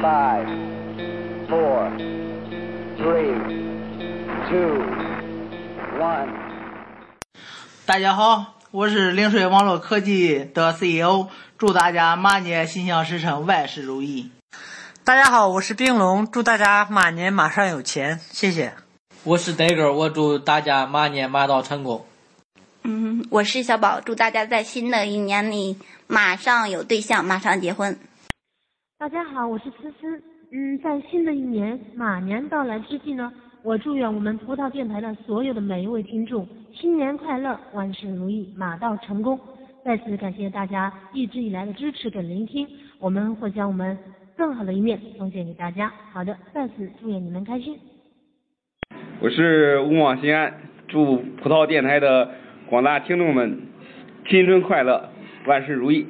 Five, four, three, two, one. 大家好，我是灵水网络科技的 CEO，祝大家马年心想事成，万事如意。大家好，我是冰龙，祝大家马年马上有钱，谢谢。我是呆哥，我祝大家马年马到成功。嗯，我是小宝，祝大家在新的一年里马上有对象，马上结婚。大家好，我是思思。嗯，在新的一年马年到来之际呢，我祝愿我们葡萄电台的所有的每一位听众新年快乐，万事如意，马到成功。再次感谢大家一直以来的支持跟聆听，我们会将我们更好的一面奉献给大家。好的，再次祝愿你们开心。我是勿忘心安，祝葡萄电台的广大听众们新春快乐，万事如意。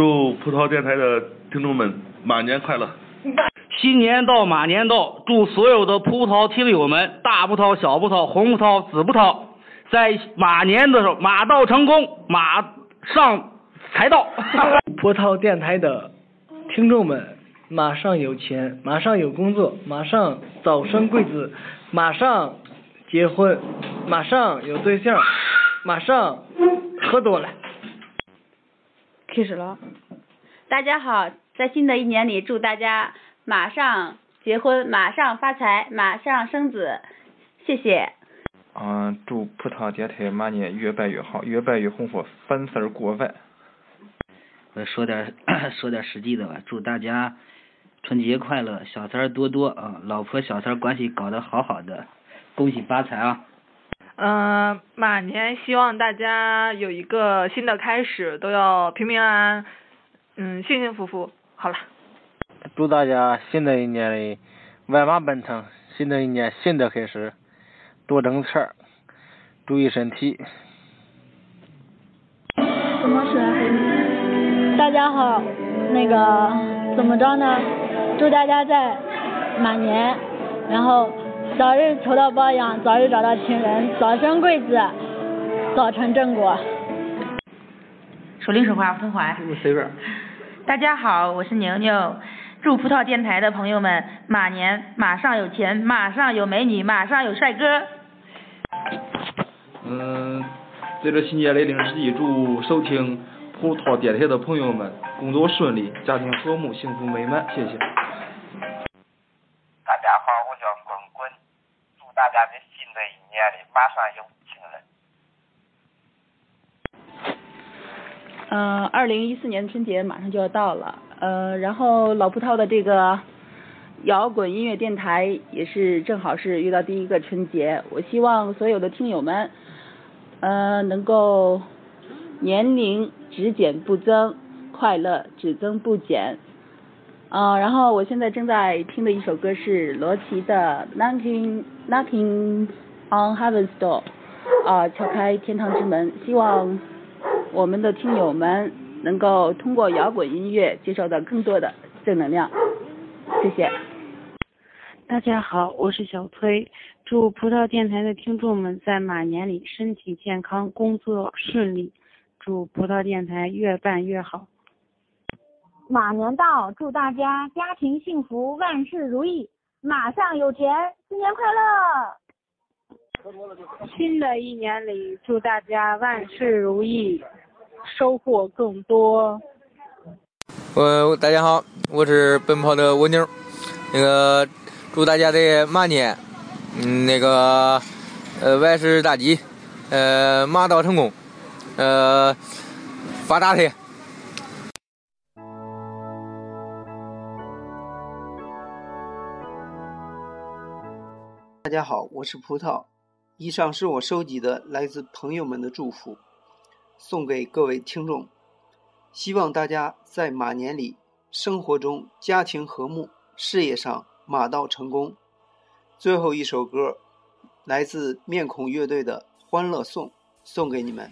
祝葡萄电台的听众们马年快乐！新年到，马年到，祝所有的葡萄听友们，大葡萄、小葡萄、红葡萄、紫葡萄，在马年的时候马到成功，马上财到。葡萄电台的听众们，马上有钱，马上有工作，马上早生贵子，马上结婚，马上有对象，马上喝多了。开始了，大家好，在新的一年里，祝大家马上结婚，马上发财，马上生子，谢谢。嗯，祝葡萄电台马年越办越好，越办越红火，粉丝过万。我说点 说点实际的吧，祝大家春节快乐，小三多多啊，老婆小三关系搞得好好的，恭喜发财啊！嗯，马年希望大家有一个新的开始，都要平平安安，嗯，幸幸福福。好了。祝大家新的一年里万马奔腾，新的一年新的开始，多挣钱，注意身体。怎么说？大家好，那个怎么着呢？祝大家在马年，然后。早日求到包养，早日找到情人，早生贵子，早成正果。手灵手话不通话。随便。大家好，我是牛牛，祝葡萄电台的朋友们马年马上有钱，马上有美女，马上有帅哥。嗯，在这新年来临之际，祝收听葡萄电台的朋友们工作顺利，家庭和睦，幸福美满，谢谢。大家在新的一年里马上有情人。嗯，二零一四年春节马上就要到了，呃，然后老葡萄的这个摇滚音乐电台也是正好是遇到第一个春节，我希望所有的听友们，呃，能够年龄只减不增，快乐只增不减。啊，然后我现在正在听的一首歌是罗琦的 Knocking Knocking on Heaven's Door，啊，敲开天堂之门。希望我们的听友们能够通过摇滚音乐接受到更多的正能量。谢谢。大家好，我是小崔，祝葡萄电台的听众们在马年里身体健康，工作顺利，祝葡萄电台越办越好。马年到，祝大家家庭幸福，万事如意，马上有钱，新年快乐！新的一年里，祝大家万事如意，收获更多。呃大家好，我是奔跑的蜗牛，那个祝大家的马年，嗯，那个呃万事大吉，呃马到成功，呃发大财。大家好，我是葡萄。以上是我收集的来自朋友们的祝福，送给各位听众。希望大家在马年里，生活中家庭和睦，事业上马到成功。最后一首歌，来自面孔乐队的《欢乐颂》，送给你们。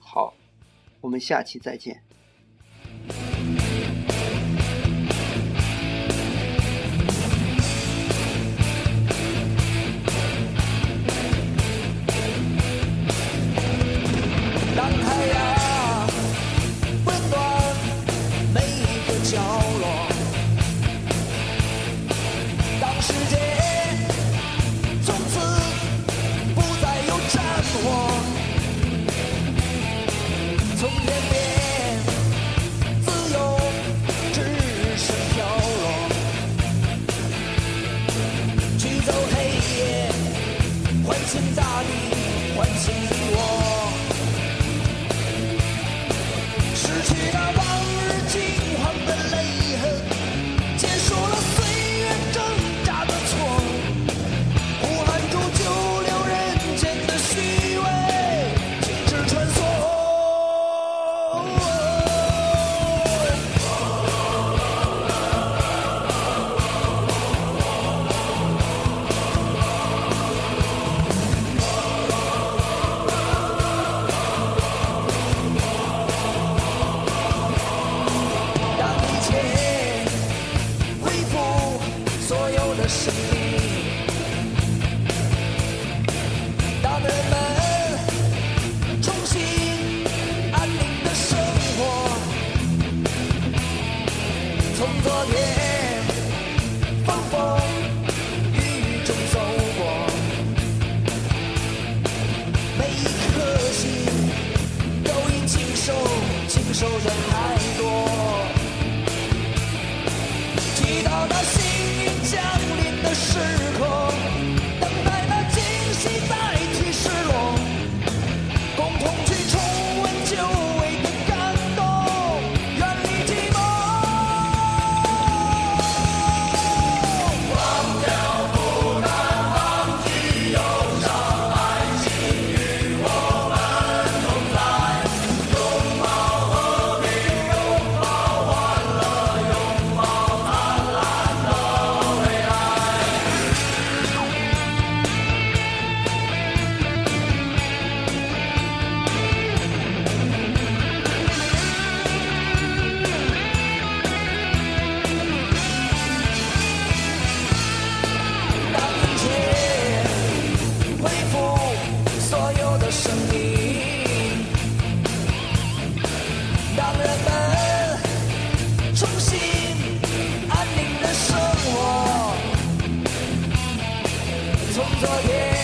好，我们下期再见。大人们重新安宁的生活从昨天风风雨雨中走过每一颗心都应经受经受从昨天